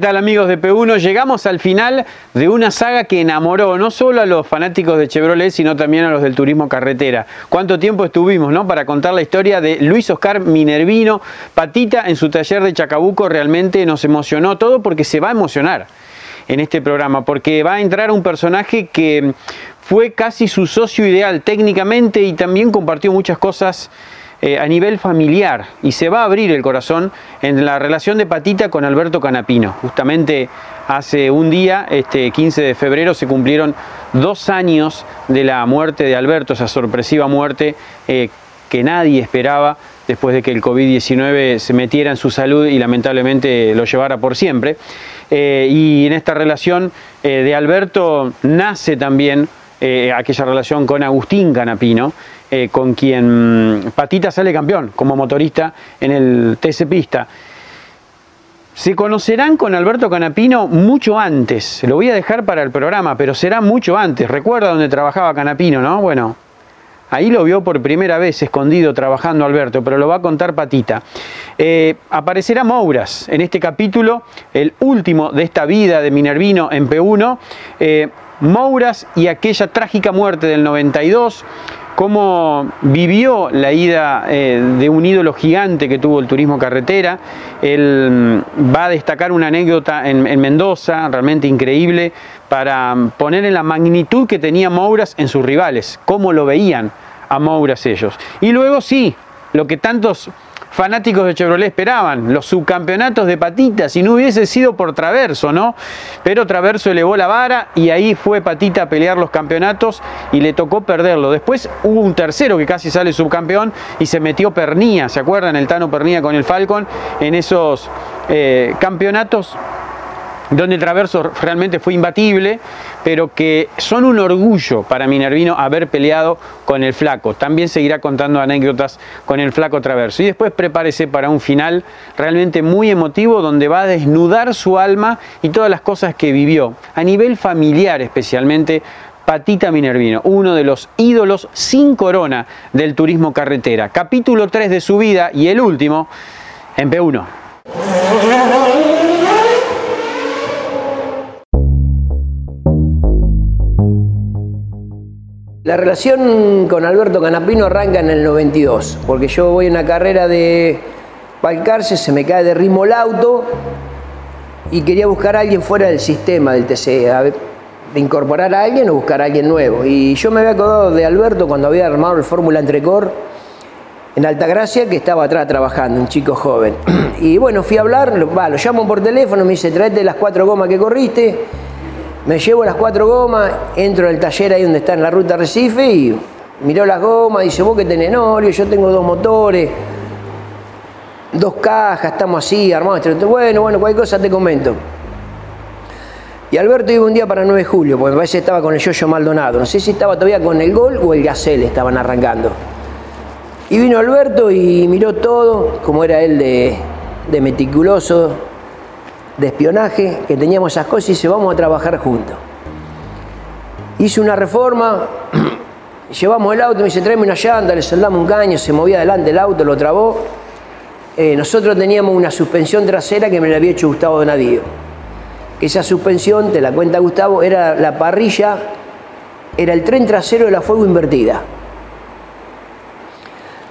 ¿Qué tal amigos de P1? Llegamos al final de una saga que enamoró no solo a los fanáticos de Chevrolet, sino también a los del turismo carretera. ¿Cuánto tiempo estuvimos ¿no? para contar la historia de Luis Oscar Minervino? Patita en su taller de Chacabuco realmente nos emocionó todo porque se va a emocionar en este programa, porque va a entrar un personaje que fue casi su socio ideal técnicamente y también compartió muchas cosas eh, a nivel familiar y se va a abrir el corazón en la relación de Patita con Alberto Canapino. Justamente hace un día, este 15 de febrero, se cumplieron dos años de la muerte de Alberto, esa sorpresiva muerte eh, que nadie esperaba después de que el COVID-19 se metiera en su salud y lamentablemente lo llevara por siempre. Eh, y en esta relación de Alberto nace también aquella relación con Agustín Canapino, eh, con quien Patita sale campeón como motorista en el TC Pista. Se conocerán con Alberto Canapino mucho antes, lo voy a dejar para el programa, pero será mucho antes. Recuerda dónde trabajaba Canapino, ¿no? Bueno, ahí lo vio por primera vez escondido trabajando Alberto, pero lo va a contar Patita. Eh, aparecerá Mouras en este capítulo, el último de esta vida de Minervino en P1. Eh, Mouras y aquella trágica muerte del 92 cómo vivió la ida eh, de un ídolo gigante que tuvo el turismo carretera. Él mm, va a destacar una anécdota en, Mendoza, realmente increíble, para poner en la magnitud que tenía Mouras en sus rivales, cómo lo veían a Mouras ellos. Y luego sí, lo que tantos fanáticos de Chevrolet esperaban, los subcampeonatos de Patita, si no hubiese sido por Traverso, ¿no? Pero Traverso elevó la vara y ahí fue Patita a pelear los campeonatos y le tocó perderlo. Después hubo un tercero que casi sale subcampeón y se metió Pernía, ¿se acuerdan? El Tano Pernía con el Falcon en esos eh, campeonatos donde el Traverso realmente fue imbatible, pero que son un orgullo para Minervino haber peleado con el Flaco. También seguirá contando anécdotas con el Flaco Traverso. Y después prepárese para un final realmente muy emotivo donde va a desnudar su alma y todas las cosas que vivió, a nivel familiar especialmente. Patita Minervino, uno de los ídolos sin corona del turismo carretera. Capítulo 3 de su vida y el último en P1. La relación con Alberto Canapino arranca en el 92, porque yo voy a una carrera de Palcarce, se me cae de ritmo el auto y quería buscar a alguien fuera del sistema del TC, de incorporar a alguien o buscar a alguien nuevo. Y yo me había acordado de Alberto cuando había armado el Fórmula Entrecor en Altagracia, que estaba atrás trabajando, un chico joven. Y bueno, fui a hablar, lo, lo llamo por teléfono, me dice, tráete las cuatro gomas que corriste me llevo las cuatro gomas, entro en el taller ahí donde está en la ruta Recife y miró las gomas, dice, vos que tenés Norio, yo tengo dos motores, dos cajas, estamos así, armados. Bueno, bueno, cualquier cosa te comento. Y Alberto iba un día para 9 de julio, porque me parece estaba con el Yoyo Maldonado. No sé si estaba todavía con el Gol o el Gacel, estaban arrancando. Y vino Alberto y miró todo, como era él de meticuloso, de espionaje, que teníamos esas cosas y dice, vamos a trabajar juntos. Hice una reforma, llevamos el auto, me dice, tráeme una llanta, le soldamos un caño, se movía adelante el auto, lo trabó. Eh, nosotros teníamos una suspensión trasera que me la había hecho Gustavo Donadío. Esa suspensión, te la cuenta Gustavo, era la parrilla, era el tren trasero de la fuego invertida.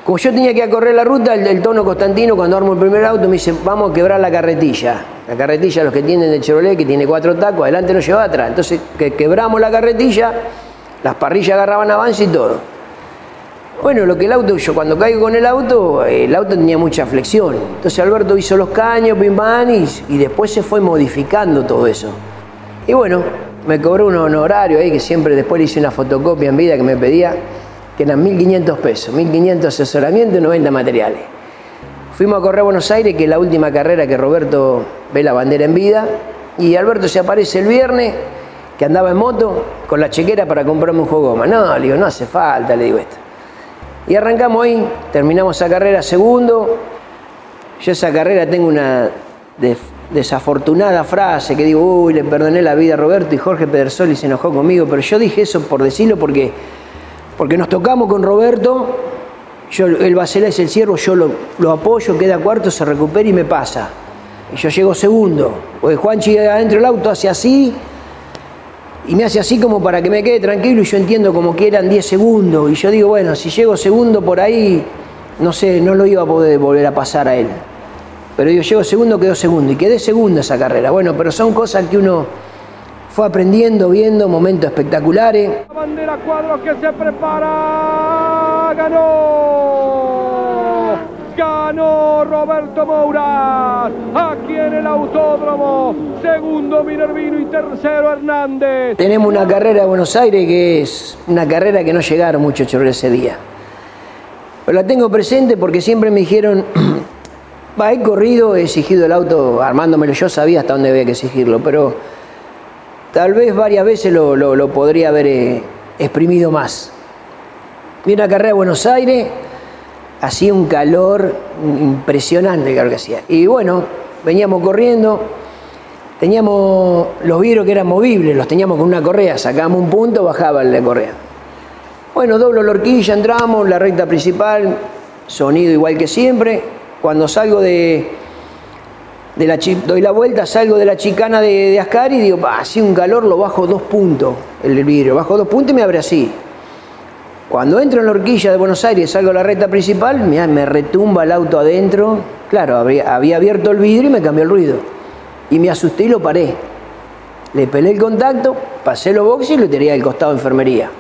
Como yo tenía que correr la ruta, el, tono Constantino, cuando armo el primer auto, me dice, vamos a quebrar la carretilla. La carretilla, los que tienen de Chevrolet, que tiene cuatro tacos, adelante no lleva atrás. Entonces, que quebramos la carretilla, las parrillas agarraban avance y todo. Bueno, lo que el auto, yo cuando caigo con el auto, el auto tenía mucha flexión. Entonces Alberto hizo los caños, pim y, y después se fue modificando todo eso. Y bueno, me cobró un honorario ahí que siempre después le hice una fotocopia en vida que me pedía, que eran 1.500 pesos, 1.500 asesoramiento y 90 materiales. Fuimos a correr a Buenos Aires, que es la última carrera que Roberto ve la bandera en vida, y Alberto se aparece el viernes, que andaba en moto, con la chequera para comprarme un juego más. No, le digo, no hace falta, le digo esto. Y arrancamos ahí, terminamos esa carrera segundo. Yo esa carrera tengo una desafortunada frase que digo, uy, le perdoné la vida a Roberto y Jorge Pedersoli se enojó conmigo, pero yo dije eso por decirlo porque, porque nos tocamos con Roberto, yo, el Bacelá es el ciervo, yo lo, lo, apoyo, queda cuarto, se recupera y me pasa. Y yo llego segundo, porque Juanchi adentro del auto hace así, y me hace así como para que me quede tranquilo y yo entiendo como que eran 10 segundos. Y yo digo, bueno, si llego segundo por ahí, no sé, no lo iba a poder volver a pasar a él. Pero yo llego segundo, quedó segundo. Y quedé segundo esa carrera. Bueno, pero son cosas que uno fue aprendiendo, viendo, momentos espectaculares. La bandera cuadro que se prepara, ganó. Ganó Roberto Moura, aquí en el autódromo. Segundo Minervino y tercero Hernández. Tenemos una carrera de Buenos Aires que es una carrera que no llegaron muchos chorros ese día. Pero la tengo presente porque siempre me dijeron, va, he corrido, he exigido el auto armándomelo, yo sabía hasta dónde había que exigirlo, pero tal vez varias veces lo, lo, podría haber eh, exprimido más. Vi una carrera de Buenos Aires hacía un calor impresionante, claro que hacía. Y bueno, veníamos corriendo, teníamos los vidrios que eran movibles, los teníamos con una correa, sacábamos un punto, bajaba la correa. Bueno, doblo la horquilla, entramos, la recta principal, sonido igual que siempre. Cuando salgo de, de la doy la vuelta, salgo de la chicana de, Ascari y digo, hacía un calor, lo bajo dos puntos el vidrio, bajo dos puntos y me abre así. Cuando entro en la horquilla de Buenos Aires, salgo a la recta principal, me retumba el auto adentro. Claro, había, abierto el vidrio y me cambió el ruido. Y me asusté y lo paré. Le pelé el contacto, pasé los boxes y lo tiré al costado de enfermería.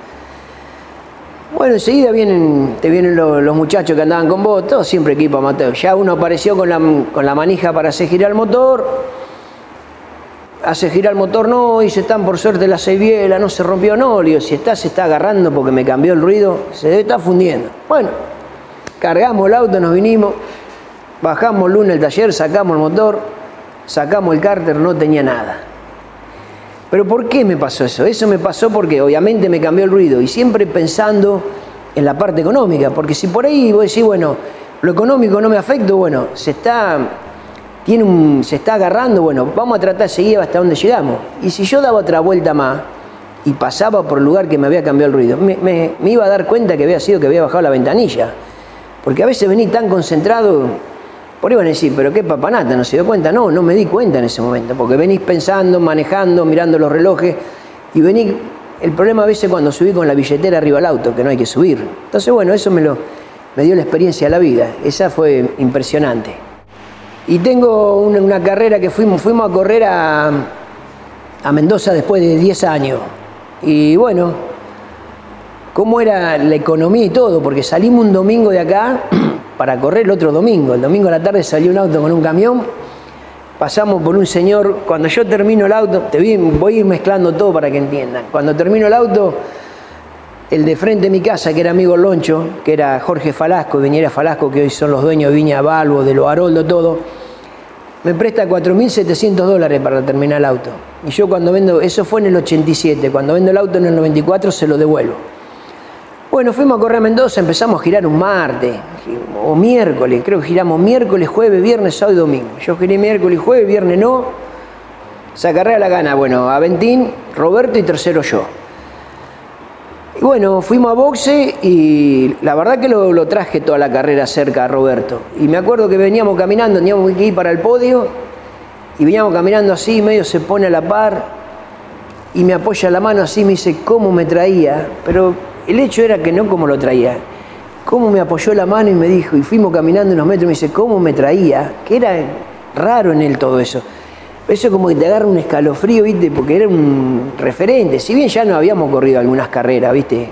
Bueno, enseguida te vienen los, muchachos que andaban con vos, todos siempre equipo Mateo. Ya uno apareció con la, con la manija para hacer girar el motor, hace girar el motor, no, y se están por suerte la biela, no se rompió, no, digo, si está, se está agarrando porque me cambió el ruido, se debe estar fundiendo. Bueno, cargamos el auto, nos vinimos, bajamos el lunes el taller, sacamos el motor, sacamos el cárter, no tenía nada. Pero ¿por qué me pasó eso? Eso me pasó porque obviamente me cambió el ruido y siempre pensando en la parte económica, porque si por ahí vos decís, bueno, lo económico no me afecta, bueno, se está se está agarrando, bueno, vamos a tratar de seguir hasta donde llegamos. Y si yo daba otra vuelta más y pasaba por el lugar que me había cambiado el ruido, me, iba a dar cuenta que había sido que había bajado la ventanilla. Porque a veces vení tan concentrado, por ahí van a decir, pero qué papanata, ¿no se dio cuenta? No, no me di cuenta en ese momento, porque venís pensando, manejando, mirando los relojes, y vení, el problema a veces cuando subí con la billetera arriba al auto, que no hay que subir. Entonces, bueno, eso me, lo, me dio la experiencia de la vida, esa fue impresionante. Y tengo una, carrera que fuimos, fuimos a correr a, a Mendoza después de 10 años. Y bueno, cómo era la economía y todo, porque salimos un domingo de acá para correr el otro domingo. El domingo a la tarde salió un auto con un camión, pasamos por un señor, cuando yo termino el auto, te voy a ir mezclando todo para que entiendan. Cuando termino el auto, el de frente de mi casa, que era amigo Loncho, que era Jorge Falasco, Viñera Falasco, que hoy son los dueños de Viña Balbo, de Lo Haroldo, todo me presta 4.700 dólares para terminar el auto. Y yo cuando vendo, eso fue en el 87, cuando vendo el auto en el 94 se lo devuelvo. Bueno, fuimos a correr a Mendoza, empezamos a girar un martes o miércoles, creo que giramos miércoles, jueves, viernes, sábado y domingo. Yo giré miércoles, jueves, viernes no. Esa carrera la gana, bueno, Aventín, Roberto y tercero yo. Y bueno, fuimos a boxe y la verdad que lo, traje toda la carrera cerca a Roberto. Y me acuerdo que veníamos caminando, teníamos que ir para el podio y veníamos caminando así, medio se pone a la par y me apoya la mano así, me dice cómo me traía. Pero el hecho era que no cómo lo traía, cómo me apoyó la mano y me dijo, y fuimos caminando unos metros y me dice cómo me traía, que era raro en él todo eso. Eso es como que te agarra un escalofrío, ¿viste? Porque era un referente. Si bien ya no habíamos corrido algunas carreras, ¿viste?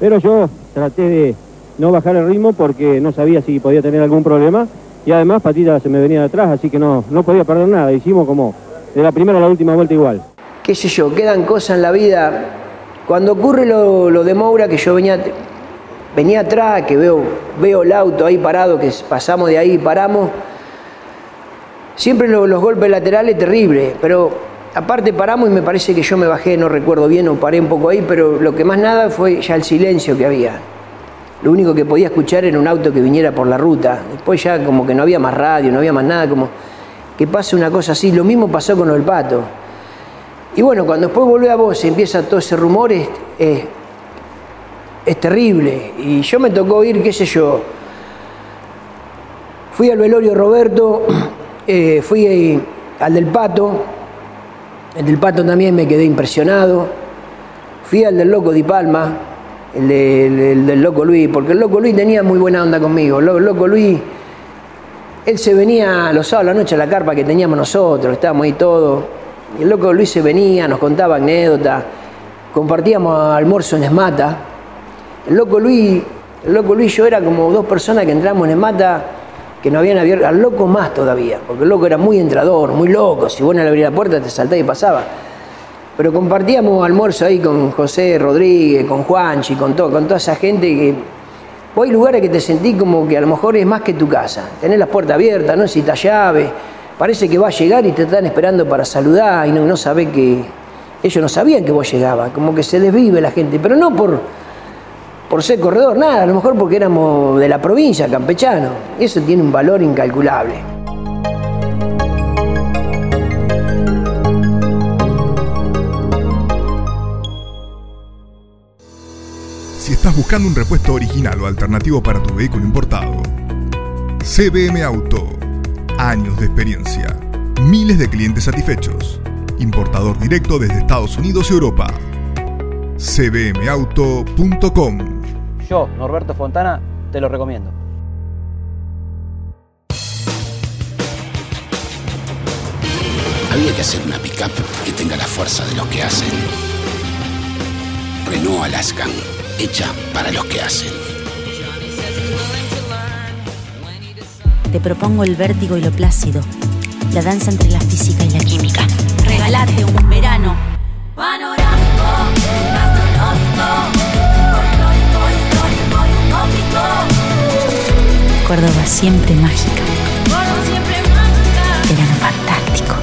Pero yo traté de, no bajar el ritmo porque no sabía si podía tener algún problema y además Patita se me venía de atrás, así que no, no podía perder nada. Hicimos como de la primera a la última vuelta igual. Qué sé yo, quedan cosas en la vida. Cuando ocurre lo, de Moura, que yo venía, venía atrás, que veo, veo el auto ahí parado, que pasamos de ahí y paramos, siempre lo- los golpes laterales terribles, pero aparte paramos y me parece que yo me bajé, no recuerdo bien, o paré un poco ahí, pero lo que más nada fue ya el silencio que había. Lo único que podía escuchar era un auto que viniera por la ruta. Después ya como que no había más radio, no había más nada, como que pase una cosa así. Lo mismo pasó con del pato. Y bueno, cuando después volvé a vos y empieza todo ese rumor, es, terrible. Y yo me tocó ir, qué sé yo, fui al velorio Roberto, eh, fui al del pato, el del pato también me quedé impresionado, fui al del loco Di Palma, el, de- el- el del loco Luis, porque el loco Luis tenía muy buena onda conmigo. El loco Luis, él se venía los sábados a la noche a la carpa que teníamos nosotros, estábamos ahí todos. El loco Luis se venía, nos contaba anécdotas, compartíamos almuerzo en Esmata. El loco Luis, el loco Luis y yo era como dos personas que entramos en Esmata que no habían abierto, al loco más todavía, porque el loco era muy entrador, muy loco, si vos no le abrías la puerta te saltaba y pasaba. Pero compartíamos almuerzo ahí con José Rodríguez, con Juanchi, con, todo, con toda esa gente que... Vos hay lugares que te sentís como que a lo mejor es más que tu casa. Tenés las puertas abiertas, no necesitas llave. Parece que va a llegar y te están esperando para saludar y no, no sabés que... Ellos no sabían que vos llegabas, como que se desvive la gente, pero no por, por ser corredor, nada, a lo mejor porque éramos de la provincia, campechano. Eso tiene un valor incalculable. Si estás buscando un repuesto original o alternativo para tu vehículo importado, CBM Auto. Años de experiencia. Miles de clientes satisfechos. Importador directo desde Estados Unidos y Europa. cbmauto.com Yo, Norberto Fontana, te lo recomiendo. Había que hacer una pickup que tenga la fuerza de los que hacen. Renault Alaskan, hecha para los que hacen. Te propongo el vértigo y lo plácido, la danza entre la física y la química. Regalate un verano panorámico, gastronómico, folclórico, histórico y utópico. Córdoba siempre mágica. Córdoba siempre mágica. Verano fantástico.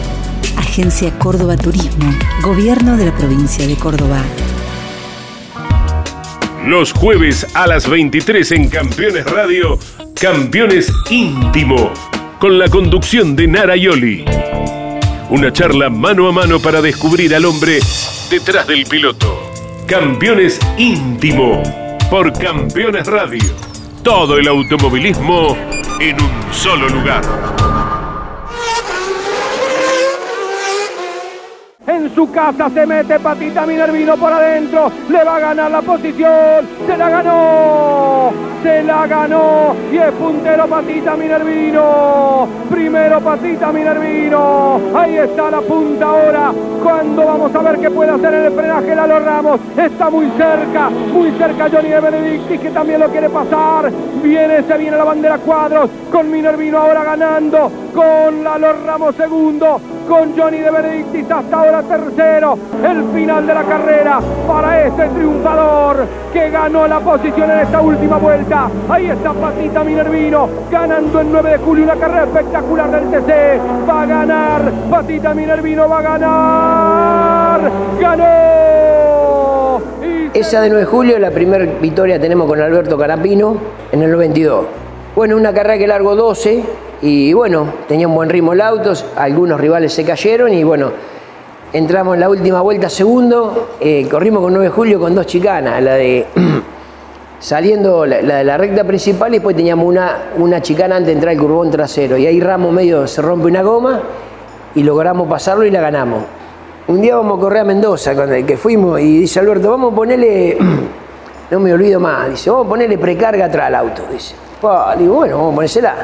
Agencia Córdoba Turismo, Gobierno de la provincia de Córdoba. Los jueves a las 23 en Campeones Radio, Campeones Íntimo, con la conducción de Nara Yoli. Una charla mano a mano para descubrir al hombre detrás del piloto. Campeones Íntimo, por Campeones Radio. Todo el automovilismo en un solo lugar. En su casa se mete Patita Minervino por adentro. Le va a ganar la posición. Se la ganó. Se la ganó. Y es puntero Patita Minervino. Primero Patita Minervino. Ahí está la punta ahora. Cuando vamos a ver qué puede hacer el frenaje Lalo Ramos. Está muy cerca. Muy cerca Johnny de Benedictis que también lo quiere pasar. Viene, se viene la bandera cuadros. Con Minervino ahora ganando. Con Lalo Ramos segundo. Con Johnny de Benedictis hasta ahora tercero. El final de la carrera para este triunfador que ganó la posición en esta última vuelta. Ahí está Patita Minervino ganando el 9 de julio una carrera espectacular del TC. Va a ganar. Patita Minervino va a ganar. Ganó. Esa de 9 de julio, la primera victoria tenemos con Alberto Carapino en el 92. Bueno, una carrera que largó 12 y bueno, tenía un buen ritmo el auto, algunos rivales se cayeron y bueno, entramos en la última vuelta segundo, eh, corrimos con 9 de julio con dos chicanas, la de saliendo la, de la recta principal y después teníamos una, una chicana antes de entrar el curbón trasero y ahí Ramos medio se rompe una goma y logramos pasarlo y la ganamos. Un día vamos a correr a Mendoza con el que fuimos y dice Alberto, vamos a ponerle, no me olvido más, dice, vamos a ponerle precarga atrás al auto, dice. Digo, bueno, vamos a ponérsela.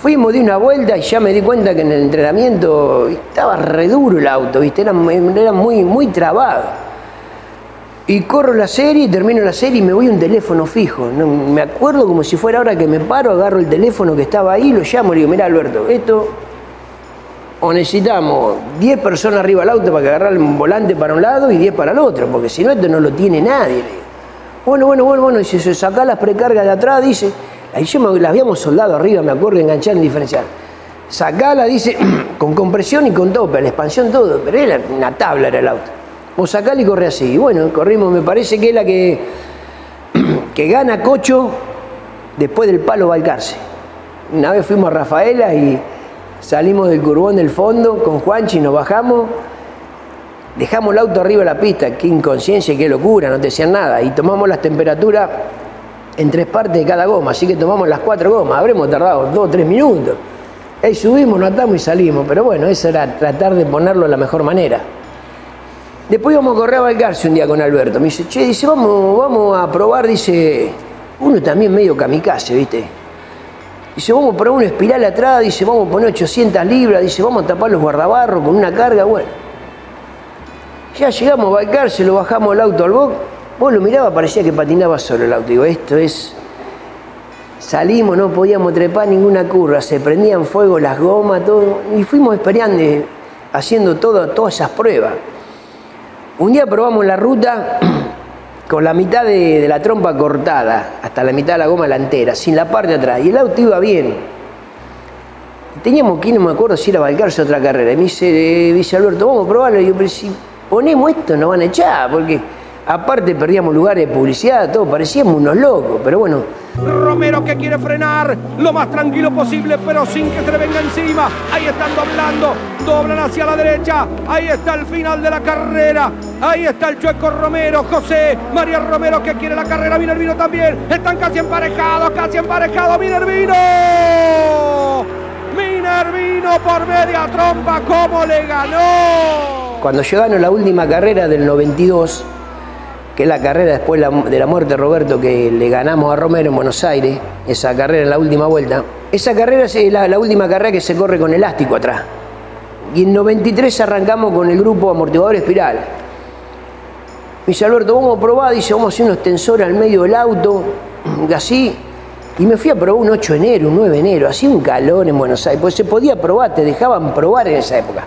Fuimos de una vuelta y ya me di cuenta que en el entrenamiento estaba re duro el auto, ¿viste? Era, era muy, muy trabado. Y corro la serie, termino la serie y me voy a un teléfono fijo. No, me acuerdo como si fuera ahora que me paro, agarro el teléfono que estaba ahí, lo llamo y le digo, mira Alberto, esto o necesitamos 10 personas arriba del auto para que agarrar el volante para un lado y 10 para el otro, porque si no esto no lo tiene nadie. Bueno, bueno, bueno, bueno, y si se saca las precargas de atrás, dice, ahí yo me, las habíamos soldado arriba, me acuerdo, enganchar en diferencial. Sacala, dice, con compresión y con tope, la expansión todo, pero era una tabla era el auto. Vos sacala y corre así. Y bueno, corrimos, me parece que es la que, que gana Cocho después del palo Balcarce. Una vez fuimos a Rafaela y salimos del curbón del fondo con Juanchi, nos bajamos, dejamos el auto arriba de la pista, qué inconsciencia qué locura, no te decían nada, y tomamos las temperaturas en tres partes de cada goma, así que tomamos las cuatro gomas, habremos tardado dos o tres minutos. Ahí subimos, nos atamos y salimos, pero bueno, eso era tratar de ponerlo de la mejor manera. Después íbamos a correr a Valcarce un día con Alberto. Me dice, che, dice, vamos, vamos a probar, dice, uno también medio kamikaze, ¿viste? Dice, vamos a poner una espiral atrás, dice, vamos a poner 800 libras, dice, vamos a tapar los guardabarros con una carga, bueno. Ya llegamos a Valcarce, lo bajamos el auto al box, vos lo mirabas, parecía que patinaba solo el auto. Digo, esto es... Salimos, no podíamos trepar ninguna curva, se prendían fuego las gomas, todo, y fuimos esperando, haciendo todo, todas esas pruebas. Un día probamos la ruta con la mitad de, la trompa cortada, hasta la mitad de la goma delantera, sin la parte de atrás, y el auto iba bien. Teníamos que ir, no me acuerdo si era Valcarce otra carrera, y me dice, eh, dice Alberto, vamos a probarlo, y yo, pero si ponemos esto nos van a echar, porque aparte perdíamos lugares de publicidad, todo, parecíamos unos locos, pero bueno, Romero que quiere frenar lo más tranquilo posible, pero sin que se le venga encima. Ahí están doblando, doblan hacia la derecha. Ahí está el final de la carrera. Ahí está el chueco Romero, José, María Romero que quiere la carrera, Minervino también. Están casi emparejados, casi emparejados, Minervino. Minervino por media trompa, ¿cómo le ganó? Cuando llegaron la última carrera del 92, que es la carrera después de la muerte de Roberto que le ganamos a Romero en Buenos Aires, esa carrera en la última vuelta. Esa carrera es la, la última carrera que se corre con elástico atrás. Y en 93 arrancamos con el grupo amortiguador espiral. Me dice Alberto, vamos a probar, dice, vamos a hacer unos tensores al medio del auto, así. Y me fui a probar un 8 de enero, un 9 de enero, hacía un calor en Buenos Aires, pues se podía probar, te dejaban probar en esa época.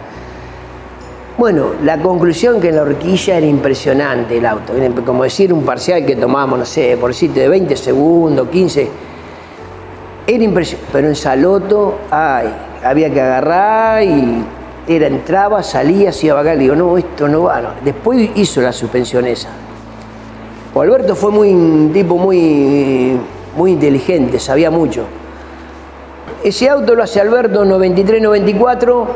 Bueno, la conclusión que en la horquilla era impresionante el auto, como decir un parcial que tomábamos, no sé, por decirte de 20 segundos, 15, era impresionante, pero en Saloto, ay, había que agarrar y era, entraba, salía, se iba a digo, no, esto no va, después hizo la suspensión esa. O Alberto fue muy, un tipo muy, muy inteligente, sabía mucho. Ese auto lo hace Alberto 93-94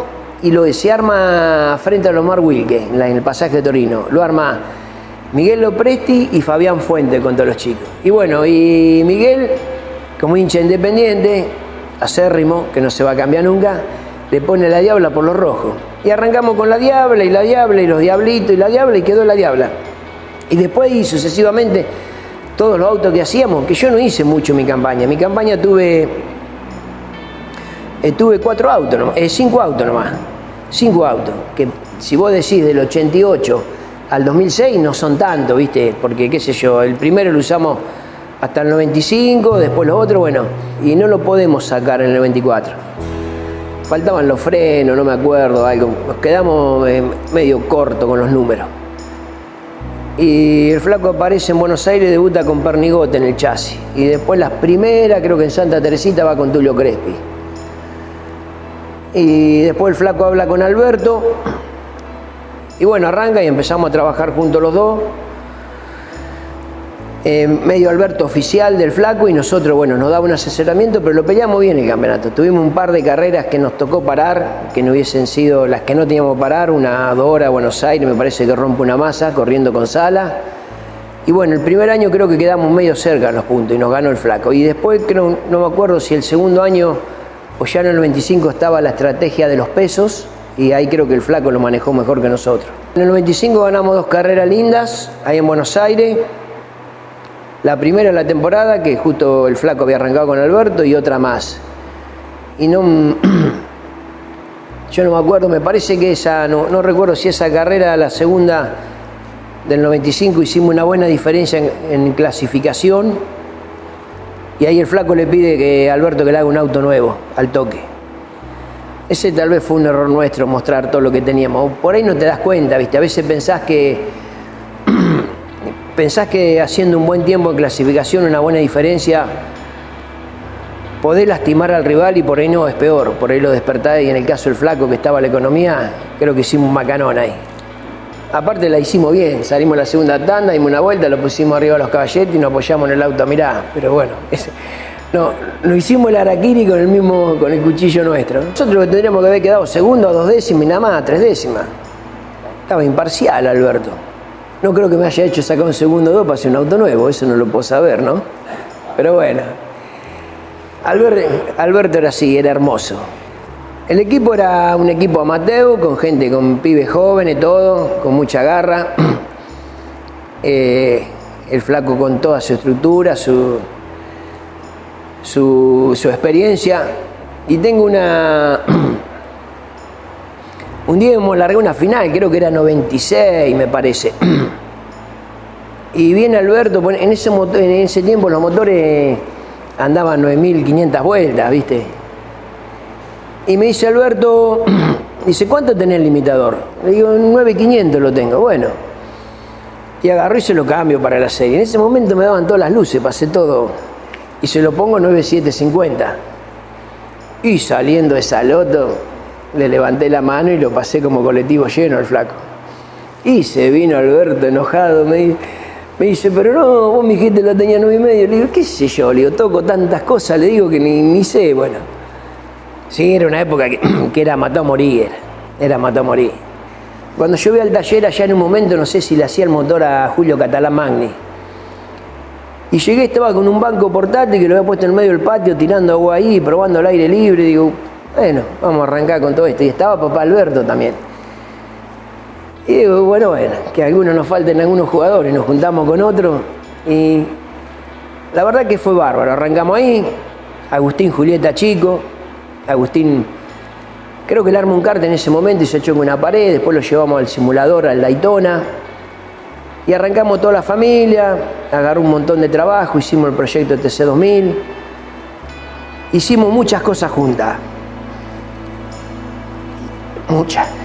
y lo se arma frente a Lomar Wilke, en, el pasaje de Torino. Lo arma Miguel Lopresti y Fabián Fuente con todos los chicos. Y bueno, y Miguel, como hincha independiente, acérrimo, que no se va a cambiar nunca, le pone la diabla por los rojos. Y arrancamos con la diabla y la diabla y los diablitos y la diabla y quedó la diabla. Y después y sucesivamente todos los autos que hacíamos, que yo no hice mucho mi campaña. Mi campaña tuve eh, tuve cuatro autos, nomás, eh, cinco autos nomás, cinco autos, que si vos decís del 88 al 2006 no son tantos, ¿viste? Porque, qué sé yo, el primero lo usamos hasta el 95, después los otros, bueno, y no lo podemos sacar en el 94. Faltaban los frenos, no me acuerdo, algo. Nos quedamos eh, medio corto con los números. Y el flaco aparece en Buenos Aires, debuta con Pernigote en el chasis. Y después las primeras, creo que en Santa Teresita va con Tulio Crespi. Y después el flaco habla con Alberto. Y bueno, arranca y empezamos a trabajar juntos los dos. Eh, medio Alberto oficial del flaco y nosotros, bueno, nos daba un asesoramiento, pero lo peleamos bien el campeonato. Tuvimos un par de carreras que nos tocó parar, que no hubiesen sido las que no teníamos que parar, una Dora, Buenos Aires, me parece que rompe una masa corriendo con Sala. Y bueno, el primer año creo que quedamos medio cerca en los puntos y nos ganó el flaco. Y después creo, no me acuerdo si el segundo año o ya en el 25 estaba la estrategia de los pesos y ahí creo que el flaco lo manejó mejor que nosotros. En el 95 ganamos dos carreras lindas, ahí en Buenos Aires. La primera en la temporada, que justo el flaco había arrancado con Alberto, y otra más. Y no. Yo no me acuerdo, me parece que esa. No, recuerdo si esa carrera, la segunda, del 95 hicimos una buena diferencia en, en clasificación y ahí el flaco le pide que Alberto que le haga un auto nuevo al toque. Ese tal vez fue un error nuestro mostrar todo lo que teníamos. Por ahí no te das cuenta, ¿viste? A veces pensás que pensás que haciendo un buen tiempo en clasificación, una buena diferencia, podés lastimar al rival y por ahí no es peor. Por ahí lo despertás y en el caso del flaco que estaba la economía, creo que hicimos un macanón ahí. Aparte la hicimos bien, salimos la segunda tanda, dimos una vuelta, lo pusimos arriba a los caballetes y nos apoyamos en el auto a mirar. Pero bueno, ese- no, no hicimos el araquiri con el mismo, con el cuchillo nuestro. Nosotros que tendríamos que haber quedado segundo, dos décimas y nada más, tres décimas. Estaba imparcial Alberto. No creo que me haya hecho sacar un segundo dos para hacer un auto nuevo, eso no lo puedo saber, ¿no? Pero bueno. Alberto era así, era hermoso. El equipo era un equipo amateur, con gente, con pibes jóvenes, todo, con mucha garra. Eh, el flaco con toda su estructura, su, su, su experiencia. Y tengo una. Un día hemos largado una final, creo que era 96, me parece. Y viene Alberto, en ese, en ese tiempo los motores andaban 9.500 vueltas, ¿viste? Y me dice Alberto, dice, ¿cuánto tenés el limitador? Le digo, 9.500 lo tengo, bueno. Y agarró y se lo cambio para la serie. En ese momento me daban todas las luces, pasé todo. Y se lo pongo 9.750. Y saliendo de esa loto, le levanté la mano y lo pasé como colectivo lleno al flaco. Y se vino Alberto enojado, me, di- me dice, pero no, vos me dijiste la tenía nueve y medio. Le digo, qué sé yo, le digo, toco tantas cosas, le digo que ni sé, bueno. Sí, era una época que, era mató a era mató a morir. Cuando yo vi al taller allá en un momento, no sé si le hacía el motor a Julio Catalán Magni. Y llegué, estaba con un banco portátil que lo había puesto en medio del patio, tirando agua ahí, probando el aire libre. Digo, bueno, vamos a arrancar con todo esto. Y estaba papá Alberto también. Y digo, bueno, bueno, que algunos nos falten algunos jugadores, nos juntamos con otros. Y la verdad que fue bárbaro. Arrancamos ahí, Agustín Julieta Chico, Agustín, creo que le armó un carta en ese momento y se echó en una pared, después lo llevamos al simulador, al Daytona. Y arrancamos toda la familia, agarró un montón de trabajo, hicimos el proyecto TC2000, hicimos muchas cosas juntas. Muchas.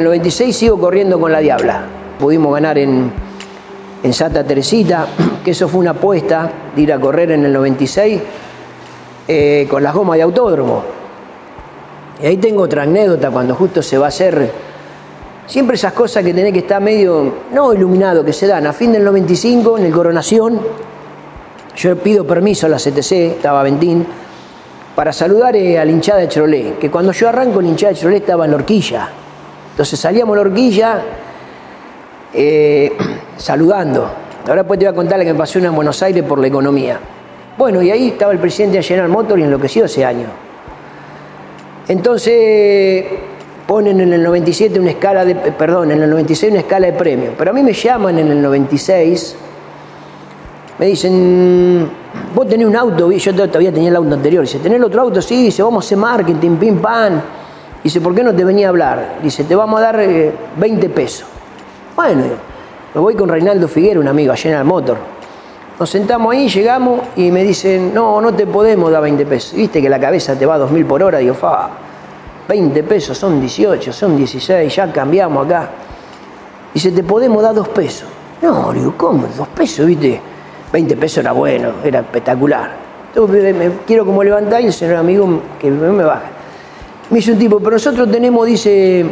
El 96 sigo corriendo con la Diabla. Pudimos ganar en, en Santa Teresita, que eso fue una apuesta de ir a correr en el 96 eh, con las gomas de autódromo. Y ahí tengo otra anécdota, cuando justo se va a hacer, siempre esas cosas que tenés que estar medio, no iluminado, que se dan. A fin del 95, en el Coronación, yo pido permiso a la CTC, estaba Ventín, para saludar eh, a la hinchada de Chorolé, que cuando yo arranco la hinchada de Chorolé estaba en la horquilla. Entonces salíamos a la horquilla eh, saludando. Ahora pues te voy a contar lo que me pasó en Buenos Aires por la economía. Bueno, y ahí estaba el presidente de General Motors y enloqueció ese año. Entonces ponen en el 97 una escala de, perdón, en el 96 una escala de premio. Pero a mí me llaman en el 96, me dicen, vos tenés un auto, yo todavía tenía el auto anterior, dice, ¿tenés el otro auto? Sí, dice, vamos a hacer marketing, pim, pam. Dice, ¿por qué no te venía a hablar? Dice, te vamos a dar 20 eh, pesos. Bueno, me voy con Reinaldo Figuera, un amigo allá en el motor. Nos sentamos ahí, llegamos y me dicen, no, no te podemos dar 20 pesos. Viste que la cabeza te va a 2.000 por hora. Digo, fa, 20 pesos, son 18, son 16, ya cambiamos acá. Dice, te podemos dar 2 pesos. No, digo, ¿cómo? 2 pesos, viste. 20 pesos era bueno, era espectacular. Entonces me quiero como levantar y el señor amigo que me baja. Me dice un tipo, pero nosotros tenemos, dice,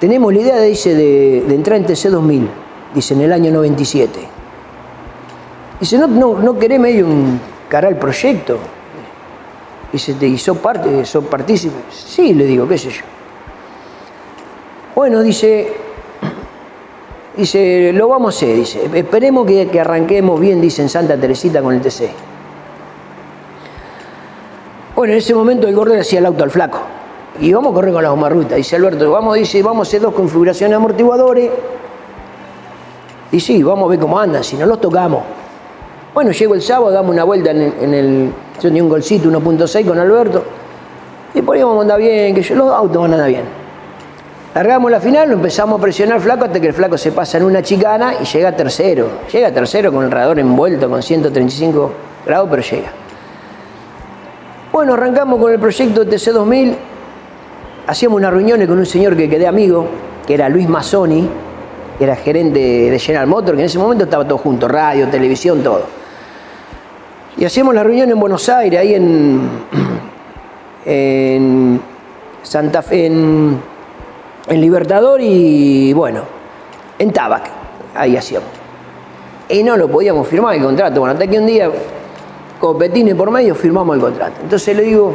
tenemos la idea, dice, de, entrar en TC2000, dice, en el año 97. Dice, no, no, no querés medio encarar el proyecto. Dice, ¿te hizo parte, sos partícipe? Sí, le digo, qué sé yo. Bueno, dice, dice, lo vamos a hacer, dice, esperemos que, que arranquemos bien, dice en Santa Teresita con el TC. Bueno, en ese momento el gordo le hacía el auto al flaco. Y vamos a correr con la gomarruta. Dice Alberto, vamos, dice, vamos a hacer dos configuraciones amortiguadores. Y sí, vamos a ver cómo andan, si no los tocamos. Bueno, llego el sábado, damos una vuelta en el. yo tenía un golcito 1.6 con Alberto. Y por ahí vamos a andar bien, que yo, los autos van a andar bien. Largamos la final, lo empezamos a presionar flaco hasta que el flaco se pasa en una chicana y llega tercero. Llega tercero con el radiador envuelto con 135 grados, pero llega. Bueno, arrancamos con el proyecto TC2000. Hacíamos unas reuniones con un señor que quedé amigo, que era Luis Mazzoni, que era gerente de General Motors, que en ese momento estaba todo junto, radio, televisión, todo. Y hacíamos la reunión en Buenos Aires, ahí en, en Santa Fe, en, en Libertador y bueno, en Tabac, ahí hacíamos. Y no lo podíamos firmar el contrato. Bueno, hasta que un día Copetines por medio, firmamos el contrato. Entonces le digo,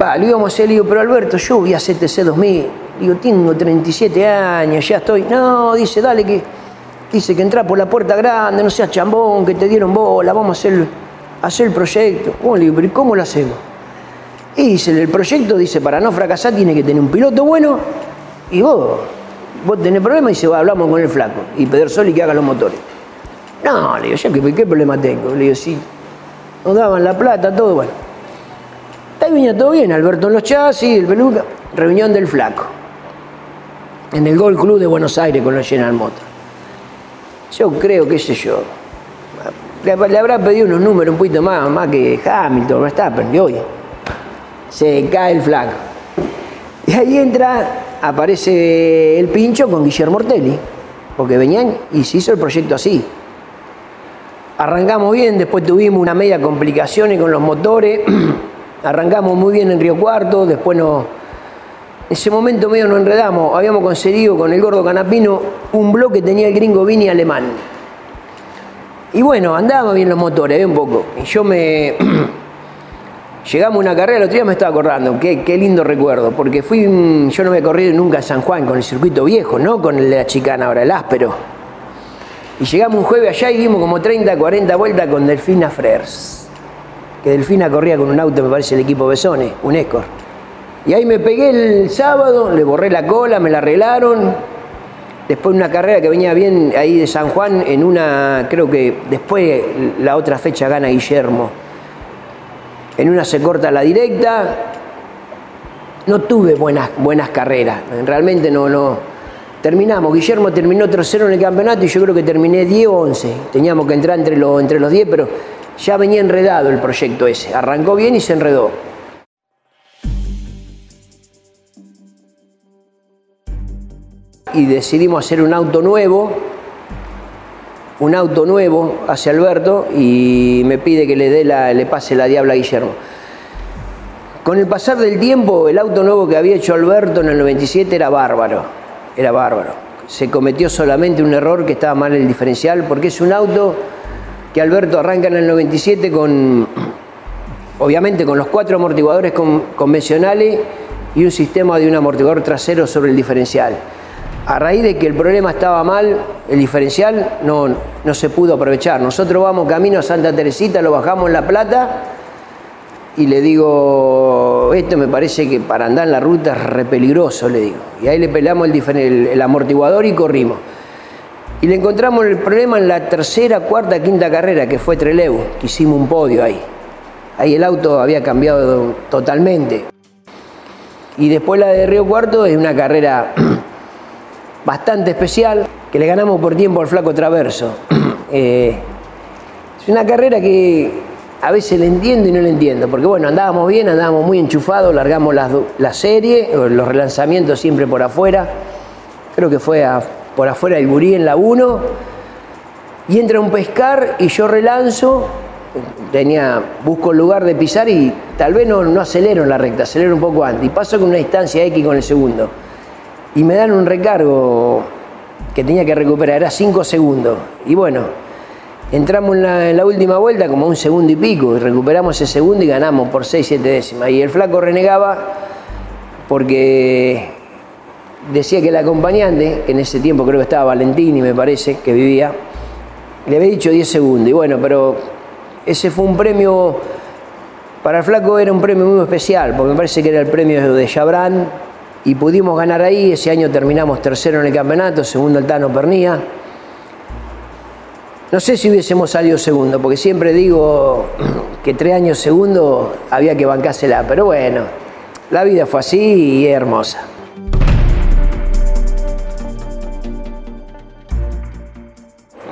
va, lo íbamos a hacer, le digo, pero Alberto, yo voy a hacer TC 2000. Digo, tengo 37 años, ya estoy. No, dice, dale que. Dice que entra por la puerta grande, no seas chambón, que te dieron bola, vamos a hacer, hacer el proyecto. Bueno, le digo, pero ¿y cómo lo hacemos? Y dice, el proyecto dice, para no fracasar tiene que tener un piloto bueno y vos, vos tenés problemas y dice, hablamos con el flaco y Soli que haga los motores. No, le digo, yo ¿qué, qué problema tengo? Le digo, sí, nos daban la plata, todo bueno. Ahí venía todo bien, Alberto en los chasis, el peluca, reunión del flaco. En el Gol Club de Buenos Aires con los General Motors. Yo creo, qué sé yo, le, habrá pedido unos números un poquito más, más que Hamilton, Verstappen, y hoy se cae el flaco. Y ahí entra, aparece el pincho con Guillermo Ortelli, porque venían y se hizo el proyecto así. Arrancamos bien, después tuvimos una media complicaciones con los motores. Arrancamos muy bien en Río Cuarto, después no. En ese momento medio nos enredamos. Habíamos conseguido con el gordo Canapino un bloque que tenía el gringo Vini alemán. Y bueno, andaban bien los motores, un poco. Y yo me. Llegamos a una carrera, el otro día me estaba acordando, qué, qué, lindo recuerdo, porque fui, yo no me he corrido nunca en San Juan con el circuito viejo, no con el de la chicana ahora, el áspero. Y llegamos un jueves allá y dimos como 30, 40 vueltas con Delfina Frers. Que Delfina corría con un auto, me parece, el equipo Besone, un Escort. Y ahí me pegué el sábado, le borré la cola, me la arreglaron. Después una carrera que venía bien ahí de San Juan, en una, creo que después la otra fecha gana Guillermo. En una se corta la directa. No tuve buenas, buenas carreras, realmente no, no, Terminamos, Guillermo terminó tercero en el campeonato y yo creo que terminé 10 o 11. Teníamos que entrar entre, entre los 10, pero ya venía enredado el proyecto ese. Arrancó bien y se enredó. Y decidimos hacer un auto nuevo, un auto nuevo hacia Alberto y me pide que le, dé la, le pase la diabla a Guillermo. Con el pasar del tiempo, el auto nuevo que había hecho Alberto en el 97 era bárbaro, era bárbaro. Se cometió solamente un error que estaba mal el diferencial, porque es un auto que Alberto arranca en el 97 con, obviamente con los cuatro amortiguadores convencionales y un sistema de un amortiguador trasero sobre el diferencial. A raíz de que el problema estaba mal, el diferencial no, no se pudo aprovechar. Nosotros vamos camino a Santa Teresita, lo bajamos en La Plata y le digo, esto me parece que para andar en la ruta es re peligroso, le digo. Y ahí le pelamos el, el, amortiguador y corrimos. Y le encontramos el problema en la tercera, cuarta, quinta carrera, que fue Treleu, que hicimos un podio ahí. Ahí el auto había cambiado totalmente. Y después la de Río Cuarto es una carrera bastante especial, que le ganamos por tiempo al flaco Traverso. Eh, es una carrera que a veces le entiendo y no le entiendo, porque bueno, andábamos bien, andábamos muy enchufados, largamos la, la serie, los relanzamientos siempre por afuera, creo que fue por afuera el Gurí en la 1, y entra un pescar y yo relanzo, tenía, busco el lugar de pisar y tal vez no, no acelero en la recta, acelero un poco antes, y paso con una distancia X con el segundo, y me dan un recargo que tenía que recuperar, era 5 segundos, y bueno, Entramos en la, última vuelta como un segundo y pico y recuperamos ese segundo y ganamos por 6-7 décimas. Y el flaco renegaba porque decía que el acompañante, que en ese tiempo creo que estaba Valentini, me parece, que vivía, le había dicho 10 segundos. Y bueno, pero ese fue un premio, para el flaco era un premio muy especial, porque me parece que era el premio de Chabrán y pudimos ganar ahí. Ese año terminamos tercero en el campeonato, segundo el Tano Pernía. No sé si hubiésemos salido segundo, porque siempre digo que tres años segundo había que bancársela, pero bueno, la vida fue así y es hermosa.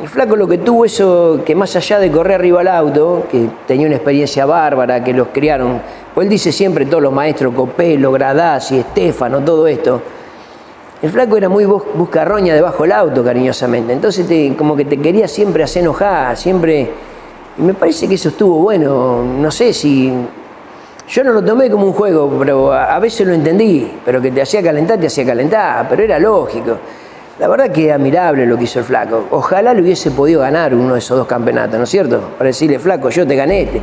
El flaco lo que tuvo eso, que más allá de correr arriba al auto, que tenía una experiencia bárbara, que los criaron, pues él dice siempre todos los maestros, Copelo, Gradasi, Estefano, todo esto, el flaco era muy buscarroña debajo del auto, cariñosamente. Entonces, como que te quería siempre hacer enojar, siempre. Y me parece que eso estuvo bueno. No sé si. Yo no lo tomé como un juego, pero a, veces lo entendí. Pero que te hacía calentar, te hacía calentar. Pero era lógico. La verdad que admirable lo que hizo el flaco. Ojalá le hubiese podido ganar uno de esos dos campeonatos, ¿no es cierto? Para decirle, flaco, yo te gané este.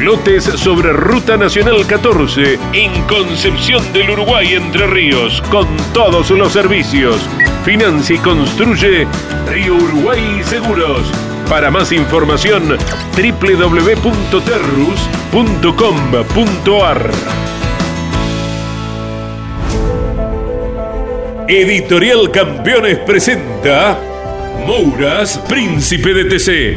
Lotes sobre Ruta Nacional 14 en Concepción del Uruguay, Entre Ríos, con todos los servicios. Financia y construye Río Uruguay Seguros. Para más información, www.terrus.com.ar. Editorial Campeones presenta Mouras, Príncipe de TC.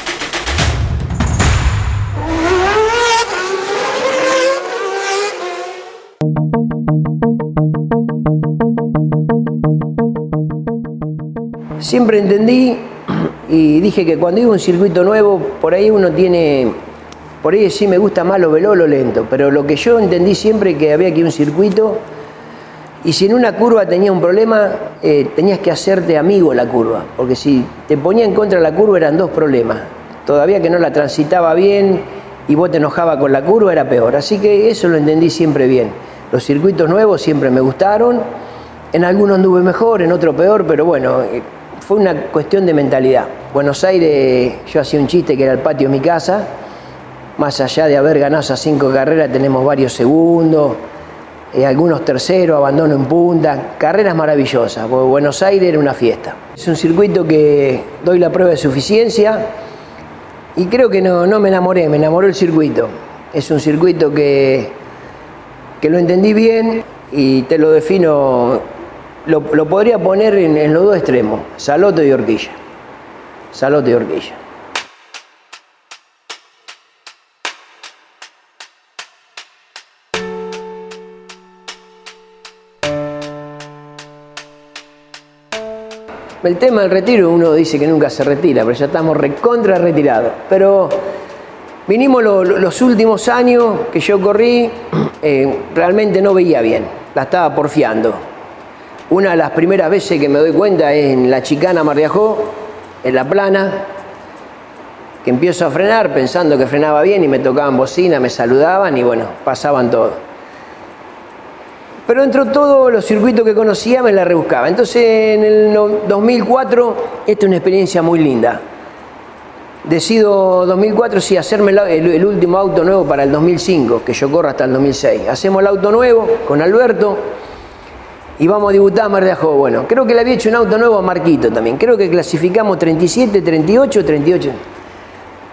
Siempre entendí y dije que cuando iba un circuito nuevo, por ahí uno tiene, por ahí sí me gusta más lo veloz lo lento, pero lo que yo entendí siempre que había que ir a un circuito y si en una curva tenía un problema, eh, tenías que hacerte amigo la curva, porque si te ponía en contra la curva eran dos problemas. Todavía que no la transitaba bien y vos te enojaba con la curva era peor. Así que eso lo entendí siempre bien. Los circuitos nuevos siempre me gustaron. En algunos anduve mejor, en otros peor, pero bueno, eh, fue una cuestión de mentalidad. Buenos Aires, yo hacía un chiste que era el patio de mi casa. Más allá de haber ganado esas cinco carreras, tenemos varios segundos eh, algunos terceros, abandono en punta, carreras maravillosas, Buenos Aires era una fiesta. Es un circuito que doy la prueba de suficiencia y creo que no, no me enamoré, me enamoró el circuito. Es un circuito que, que lo entendí bien y te lo defino, lo, lo podría poner en, los dos extremos, Saloto y Horquilla. Saloto y Horquilla. El tema del retiro, uno dice que nunca se retira, pero ya estamos recontra retirados. Pero vinimos lo- lo- los últimos años que yo corrí, eh, realmente no veía bien, la estaba porfiando. Una de las primeras veces que me doy cuenta es en la chicana Mar de Ajó, en la plana, que empiezo a frenar pensando que frenaba bien y me tocaban bocina, me saludaban y bueno, pasaban todo. Pero dentro de todos los circuitos que conocía me la rebuscaba. Entonces en el no- 2004, esta es una experiencia muy linda. Decido 2004 sí hacerme el último auto nuevo para el 2005, que yo corro hasta el 2006. Hacemos el auto nuevo con Alberto y vamos a debutar a Mar de Ajó. Bueno, creo que le había hecho un auto nuevo a Marquito también. Creo que clasificamos 37, 38, 38.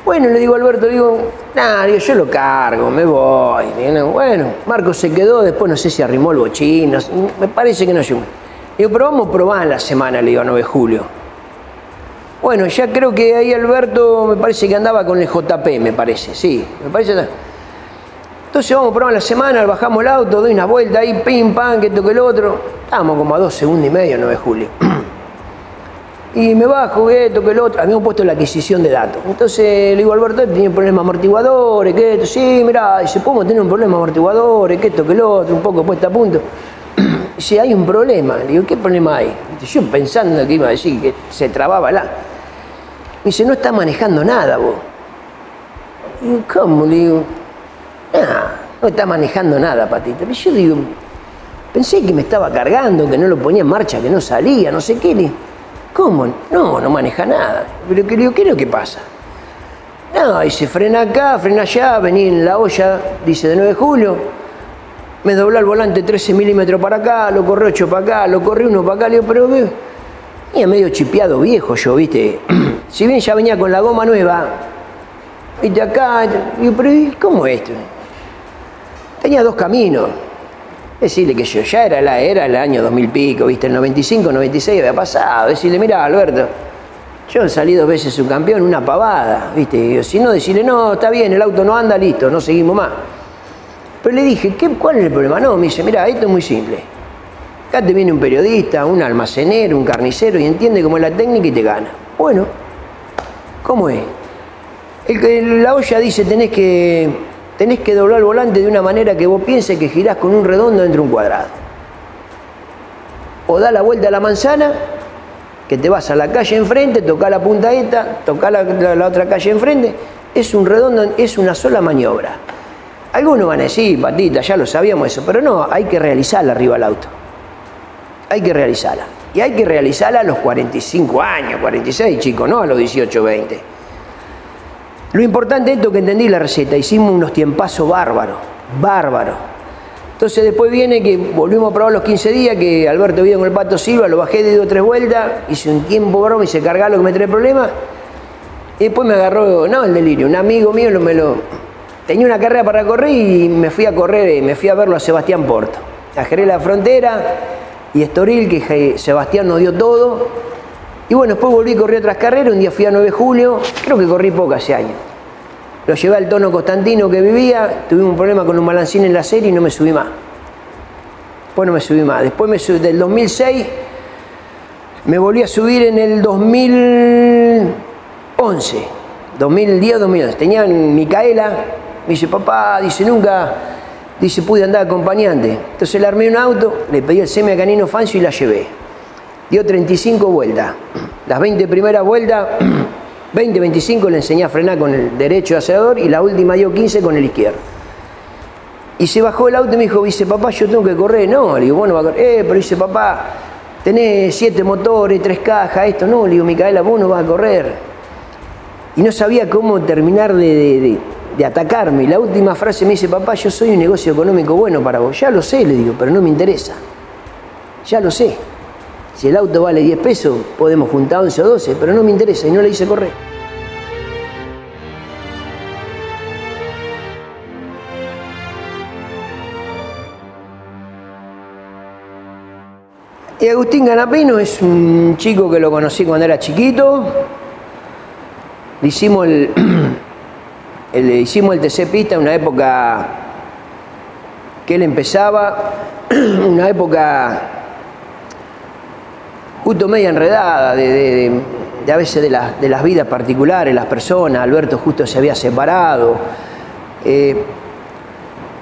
Bueno, le digo a Alberto, digo, digo, yo lo cargo, me voy. Bueno, Marco se quedó, después no sé si arrimó el bochín, me parece que no llegó. Digo, pero vamos a probar la semana, le digo, a 9 de julio. Bueno, ya creo que ahí Alberto me parece que andaba con el JP, me parece, sí, me parece. Entonces vamos en la semana, bajamos el auto, doy una vuelta ahí, pim, pam, que toque el otro. Estábamos como a dos segundos y medio, 9 de julio. Y me bajo, que el otro. Habíamos puesto la adquisición de datos. Entonces le digo Alberto, tenía problemas amortiguadores, que esto. Sí, mirá, dice, podemos tener un problema amortiguadores, que esto, que el otro, un poco puesta a punto. Dice, hay un problema. Le digo, ¿qué problema hay? Yo pensando que iba a decir que se trababa la. Me dice, no está manejando nada vos. ¿cómo? Le digo, nah, no está manejando nada, patita. Pero yo digo, pensé que me estaba cargando, que no lo ponía en marcha, que no salía, no sé qué. ¿Cómo? No, no maneja nada. Pero que digo, ¿qué es lo que pasa? No, se frena acá, frena allá, vení en la olla, dice de 9 de julio. Me dobló el volante 13 milímetros para acá, lo corrí 8 para acá, lo corrí uno para acá. Le digo, pero ve, y medio chipeado viejo yo, ¿viste? si bien ya venía con la goma nueva, ¿viste? Acá, digo, pero ¿y ¿cómo es esto? Tenía dos caminos. Decirle que yo ya era, la, era el año 2000 pico, ¿viste? El 95, 96 había pasado. Decirle, mira, Alberto, yo salí dos veces subcampeón, una pavada, ¿viste? Si no, decirle, no, está bien, el auto no anda, listo, no seguimos más. Pero le dije, ¿qué, ¿cuál es el problema? No, me dice, mira, esto es muy simple. Acá te viene un periodista, un almacenero, un carnicero y entiende cómo es la técnica y te gana. Bueno, ¿cómo es? El que la olla dice tenés que, tenés que doblar el volante de una manera que vos pienses que girás con un redondo dentro de un cuadrado. O da la vuelta a la manzana, que te vas a la calle enfrente, tocá la punta esta, tocá la, la- la otra calle enfrente. Es un redondo, es una sola maniobra. Algunos van a decir, patita, ya lo sabíamos eso, pero no, hay que realizarla arriba al auto. Hay que realizarla. Y hay que realizarla a los 45 años, 46, chicos, no a los 18, 20. Lo importante es que entendí la receta. Hicimos unos tiempazos bárbaros, bárbaros. Entonces después viene que volvimos a probar los 15 días, que Alberto vino con el Pato Silva, lo bajé de dos o tres vueltas, hice un tiempo bárbaro, me hice cargar lo que me trae problemas. Y después me agarró, no el delirio, un amigo mío me lo, tenía una carrera para correr y me fui a correr, me fui a verlo a Sebastián Porto. A Jerez la Frontera y Estoril, que Sebastián nos dio todo. Y bueno, después volví y corrí otras carreras, un día fui a 9 de julio, creo que corrí poco ese año. Lo llevé al tono Constantino que vivía, tuvimos un problema con un balancín en la serie y no me subí más. Después no me subí más. Después me subí, del 2006 me volví a subir en el 2011, 2010, 2011. Tenía Micaela, me dice, papá, dice, nunca, dice, pude andar acompañante. Entonces le armé un auto, le pedí el semi a Canino Fancio y la llevé. Dio 35 vueltas. Las 20 primeras vueltas 20, 25 le enseñé a frenar con el derecho acelerador y la última dio 15 con el izquierdo. Y se bajó el auto y me dijo, dice, papá, yo tengo que correr. No, le digo, bueno, va a correr. Eh, pero dice, papá, tenés siete motores, tres cajas, esto. No, le digo, Micaela, vos no vas a correr. Y no sabía cómo terminar de, de atacarme. Y la última frase me dice, papá, yo soy un negocio económico bueno para vos. Ya lo sé, le digo, pero no me interesa. Ya lo sé. Si el auto vale 10 pesos, podemos juntar 11 o 12, pero no me interesa y no le hice correr. Y Agustín Ganapino es un chico que lo conocí cuando era chiquito. Hicimos el, le hicimos el TC Pista en una época que él empezaba, una época justo media enredada de, a veces de, de, las vidas particulares, las personas. Alberto justo se había separado. Eh,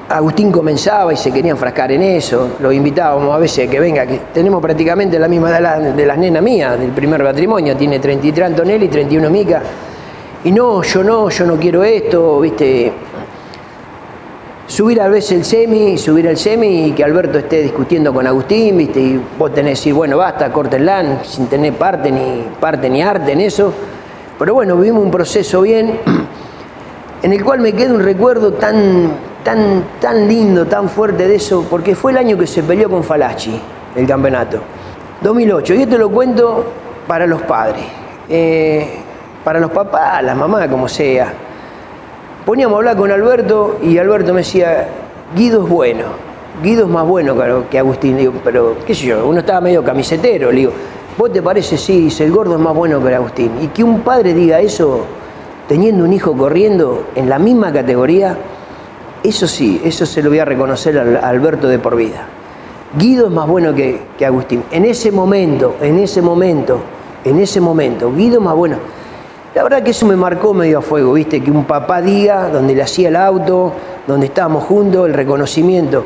Agustín comenzaba y se quería enfrascar en eso. Lo invitábamos a veces que venga, que tenemos prácticamente la misma edad de, las nenas mías del primer matrimonio. Tiene 33 Antonelli y 31 Mica. Y no, yo no, yo no quiero esto, viste subir a veces el semi, subir el semi y que Alberto esté discutiendo con Agustín. Y vos tenés que decir, bueno, basta, córtenla, sin tener parte ni, parte ni arte en eso. Pero bueno, vivimos un proceso bien, en el cual me queda un recuerdo tan, tan, tan lindo, tan fuerte de eso, porque fue el año que se peleó con Falachi, el campeonato. 2008, y esto lo cuento para los padres, eh, para los papás, las mamás, como sea poníamos a hablar con Alberto y Alberto me decía, Guido es bueno, Guido es más bueno que Agustín. Digo, pero qué sé yo, uno estaba medio camisetero, le digo, ¿vos te parece? Sí, dice, el gordo es más bueno que Agustín. Y que un padre diga eso teniendo un hijo corriendo en la misma categoría, eso sí, eso se lo voy a reconocer a Alberto de por vida. Guido es más bueno que, que Agustín. En ese momento, en ese momento, en ese momento, Guido es más bueno. La verdad que eso me marcó medio a fuego, ¿viste? Que un papá diga, donde le hacía el auto, donde estábamos juntos, el reconocimiento.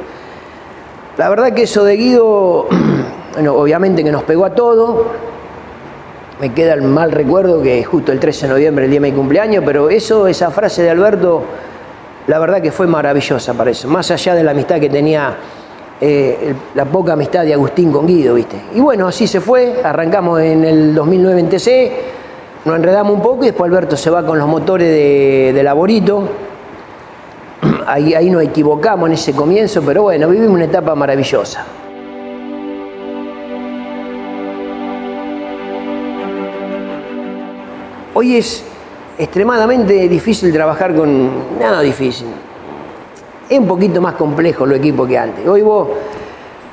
La verdad que eso de Guido, bueno, obviamente que nos pegó a todos. Me queda el mal recuerdo que justo el 13 de noviembre, el día de mi cumpleaños, pero eso, esa frase de Alberto, la verdad que fue maravillosa para eso. Más allá de la amistad que tenía, eh, la poca amistad de Agustín con Guido, ¿viste? Y bueno, así se fue. Arrancamos en el 2009 en TC nos enredamos un poco y después Alberto se va con los motores de, Laborito. Ahí, ahí nos equivocamos en ese comienzo, pero bueno, vivimos una etapa maravillosa. Hoy es extremadamente difícil trabajar con... Nada difícil. Es un poquito más complejo lo equipo que antes. Hoy vos,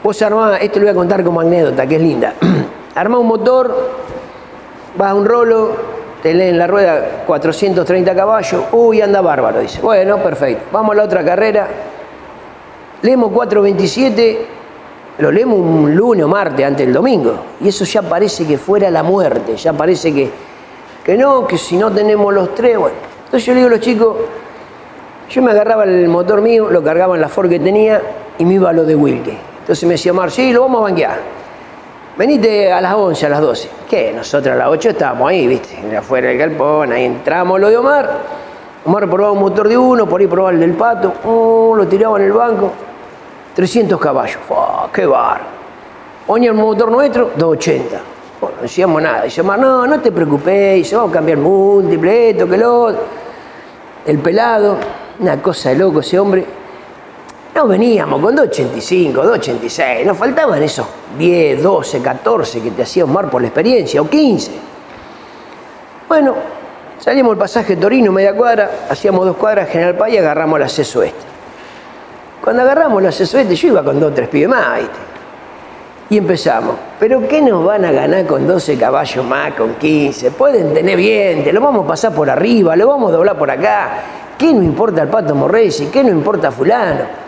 vos armás, esto lo voy a contar como anécdota, que es linda. Armás un motor, vas a un rolo, te leen la rueda 430 caballos, uy, anda bárbaro, dice. Bueno, perfecto, vamos a la otra carrera, leemos 427, lo leemos un lunes o martes antes del domingo, y eso ya parece que fuera la muerte, ya parece que, que no, que si no tenemos los tres, bueno. Entonces yo le digo a los chicos, yo me agarraba el motor mío, lo cargaba en la Ford que tenía y me iba a lo de Wilke. Entonces me decía Omar, sí, lo vamos a banquear. Venite a las 11, a las 12. ¿Qué? Nosotros a las 8 estábamos ahí, ¿viste? Afuera del galpón, ahí entramos lo de Omar. Omar probaba un motor de uno, por ahí probaba el del pato. Oh, lo tiraba en el banco. 300 caballos. Oh, ¡Qué bar! Oña el motor nuestro, 280. Bueno, no decíamos nada. Dice Omar, no, no te preocupes. Vamos a cambiar múltiple, esto, que lo El pelado, una cosa de loco ese hombre no veníamos con 2.85, 2.86, nos faltaban esos 10, 12, 14 que te hacía Omar por la experiencia, o 15. Bueno, Salimos el pasaje Torino, media cuadra, hacíamos dos cuadras General Paz y agarramos el acceso este. Cuando agarramos el acceso este, yo iba con dos o tres pibes más. Y empezamos. ¿Pero qué nos van a ganar con 12 caballos más, con 15? Pueden tener viento, lo vamos a pasar por arriba, lo vamos a doblar por acá. ¿Qué no importa el Pato Morresi? ¿Qué no importa fulano?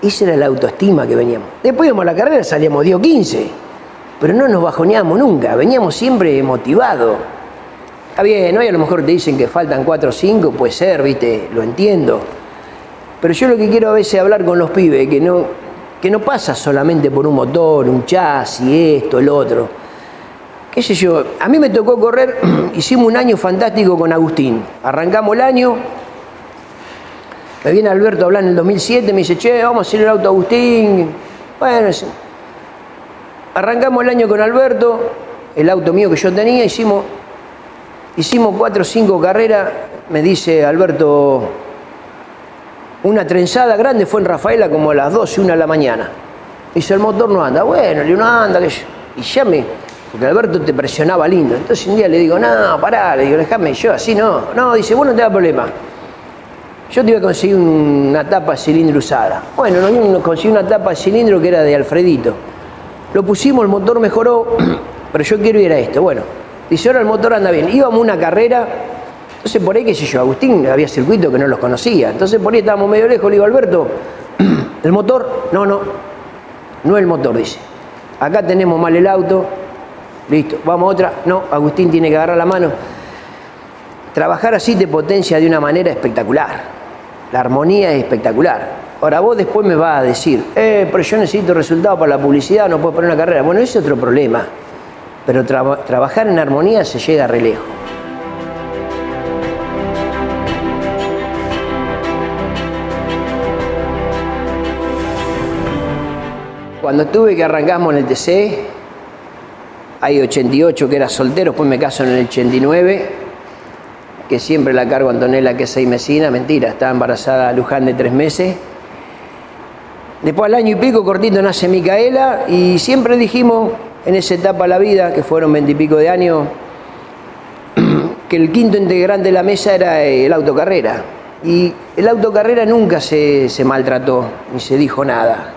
Esa era la autoestima que veníamos. Después íbamos a la carrera, salíamos 10 o 15. Pero no nos bajoneamos nunca, veníamos siempre motivados. Está bien, hoy a lo mejor te dicen que faltan 4 o 5, puede ser, viste, lo entiendo. Pero yo lo que quiero a veces hablar con los pibes, que no, que no pasa solamente por un motor, un chasis, esto, el otro. ¿Qué sé yo? A mí me tocó correr, hicimos un año fantástico con Agustín. Arrancamos el año, me viene Alberto a hablar en el 2007, me dice, che, vamos a hacer el auto Agustín. Bueno, arrancamos el año con Alberto, el auto mío que yo tenía, hicimos, hicimos cuatro o cinco carreras, me dice Alberto, una trenzada grande fue en Rafaela como a las 12, una de la mañana. Dice, el motor no anda. Bueno, le no anda, que Y ya me, porque Alberto te presionaba lindo. Entonces un día le digo, no, pará, le digo, déjame yo, así no. No, dice, bueno, no te da problema. Yo te iba a conseguir una tapa cilindro usada. Bueno, no, conseguí una tapa cilindro que era de Alfredito. Lo pusimos, el motor mejoró, pero yo quiero ir a esto. Bueno, dice, ahora el motor anda bien. Íbamos una carrera entonces por ahí, qué sé yo, Agustín había circuito que no los conocía. Entonces por ahí estábamos medio lejos, le digo, Alberto, ¿el motor? No, no, no el motor, dice. Acá tenemos mal el auto, listo, vamos a otra. No, Agustín tiene que agarrar la mano. Trabajar así te potencia de una manera espectacular. La armonía es espectacular. Ahora vos después me vas a decir, eh, pero yo necesito resultados para la publicidad, no puedo poner una carrera. Bueno, ese es otro problema. Pero trabajar en armonía se llega re lejos. Cuando tuve que arrancamos en el TC, hay 88 que era soltero, después me caso en el 89, que siempre la cargo a Antonella que es seis mesina, mentira, estaba embarazada Luján de tres meses. Después al año y pico cortito nace Micaela y siempre dijimos en esa etapa de la vida, que fueron veintipico de años, que el quinto integrante de la mesa era el autocarrera. Y el autocarrera nunca se, se maltrató, ni se dijo nada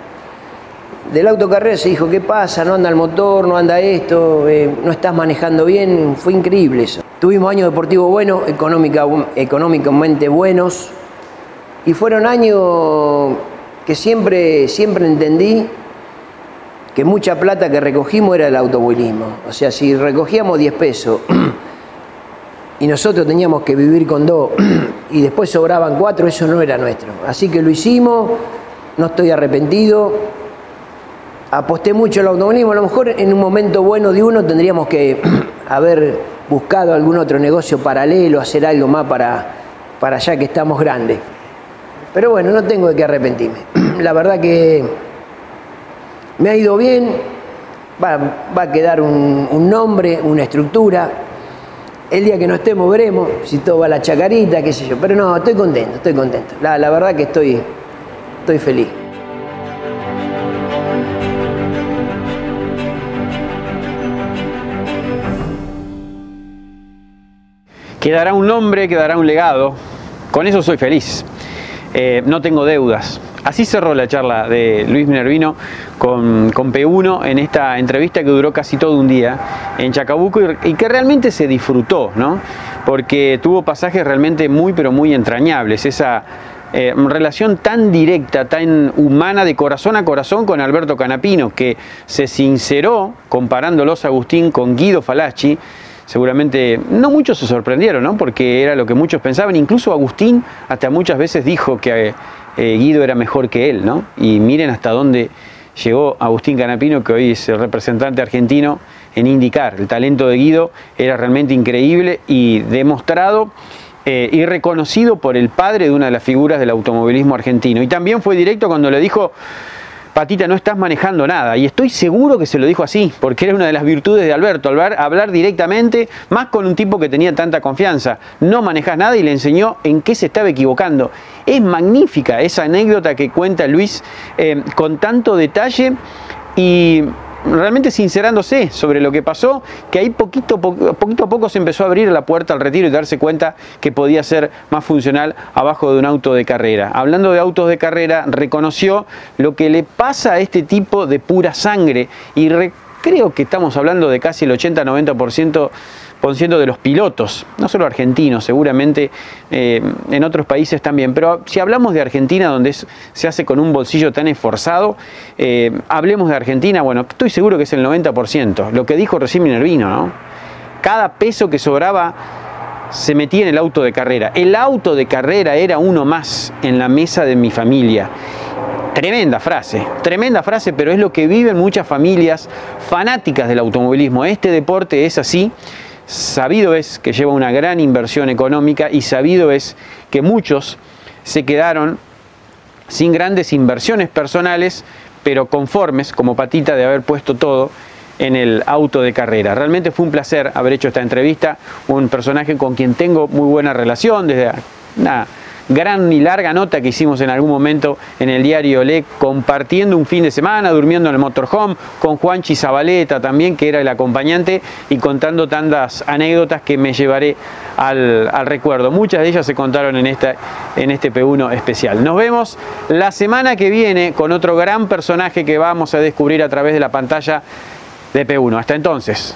del autocarrera se dijo, ¿qué pasa? No anda el motor, no anda esto, eh, no estás manejando bien. Fue increíble eso. Tuvimos años deportivos buenos, económica, económicamente buenos, y fueron años que siempre, siempre entendí que mucha plata que recogimos era el automovilismo. O sea, si recogíamos 10 pesos y nosotros teníamos que vivir con dos y después sobraban cuatro, eso no era nuestro. Así que lo hicimos, no estoy arrepentido aposté mucho al automovilismo. A lo mejor en un momento bueno de uno tendríamos que haber buscado algún otro negocio paralelo, hacer algo más para, para allá que estamos grandes. Pero bueno, no tengo de qué arrepentirme. La verdad que me ha ido bien, va, a quedar un, nombre, una estructura. El día que no estemos veremos si todo va a la chacarita, qué sé yo. Pero no, estoy contento, estoy contento. La, la verdad que estoy, estoy feliz. Quedará un nombre, quedará un legado. Con eso soy feliz. Eh, no tengo deudas. Así cerró la charla de Luis Minervino con, con, P1 en esta entrevista que duró casi todo un día en Chacabuco y, que realmente se disfrutó, ¿no? Porque tuvo pasajes realmente muy, pero muy entrañables. Esa eh, relación tan directa, tan humana de corazón a corazón con Alberto Canapino, que se sinceró comparándolos Agustín con Guido Falacci seguramente no muchos se sorprendieron, ¿no? porque era lo que muchos pensaban, incluso Agustín hasta muchas veces dijo que eh, Guido era mejor que él, ¿no? y miren hasta dónde llegó Agustín Canapino, que hoy es el representante argentino en indicar, el talento de Guido era realmente increíble y demostrado eh, y reconocido por el padre de una de las figuras del automovilismo argentino. Y también fue directo cuando le dijo, Patita, no estás manejando nada. Y estoy seguro que se lo dijo así, porque era una de las virtudes de Alberto, hablar, hablar directamente, más con un tipo que tenía tanta confianza. No manejas nada y le enseñó en qué se estaba equivocando. Es magnífica esa anécdota que cuenta Luis eh, con tanto detalle y realmente sincerándose sobre lo que pasó, que ahí poquito, a poco se empezó a abrir la puerta al retiro y darse cuenta que podía ser más funcional abajo de un auto de carrera. Hablando de autos de carrera, reconoció lo que le pasa a este tipo de pura sangre y creo que estamos hablando de casi el 80-90% siendo de los pilotos, no solo argentinos, seguramente eh, en otros países también, pero si hablamos de Argentina, donde se hace con un bolsillo tan esforzado, eh, hablemos de Argentina, bueno, estoy seguro que es el 90%, lo que dijo recién Minervino, ¿no? Cada peso que sobraba se metía en el auto de carrera. El auto de carrera era uno más en la mesa de mi familia. Tremenda frase, tremenda frase, pero es lo que viven muchas familias fanáticas del automovilismo. Este deporte es así Sabido es que lleva una gran inversión económica y sabido es que muchos se quedaron sin grandes inversiones personales, pero conformes como patita de haber puesto todo en el auto de carrera. Realmente fue un placer haber hecho esta entrevista, un personaje con quien tengo muy buena relación desde una gran y larga nota que hicimos en algún momento en el diario Le, compartiendo un fin de semana, durmiendo en el motorhome, con Juanchi Zabaleta también, que era el acompañante, y contando tantas anécdotas que me llevaré al, recuerdo. Muchas de ellas se contaron en, esta, en este P1 especial. Nos vemos la semana que viene con otro gran personaje que vamos a descubrir a través de la pantalla de P1. Hasta entonces.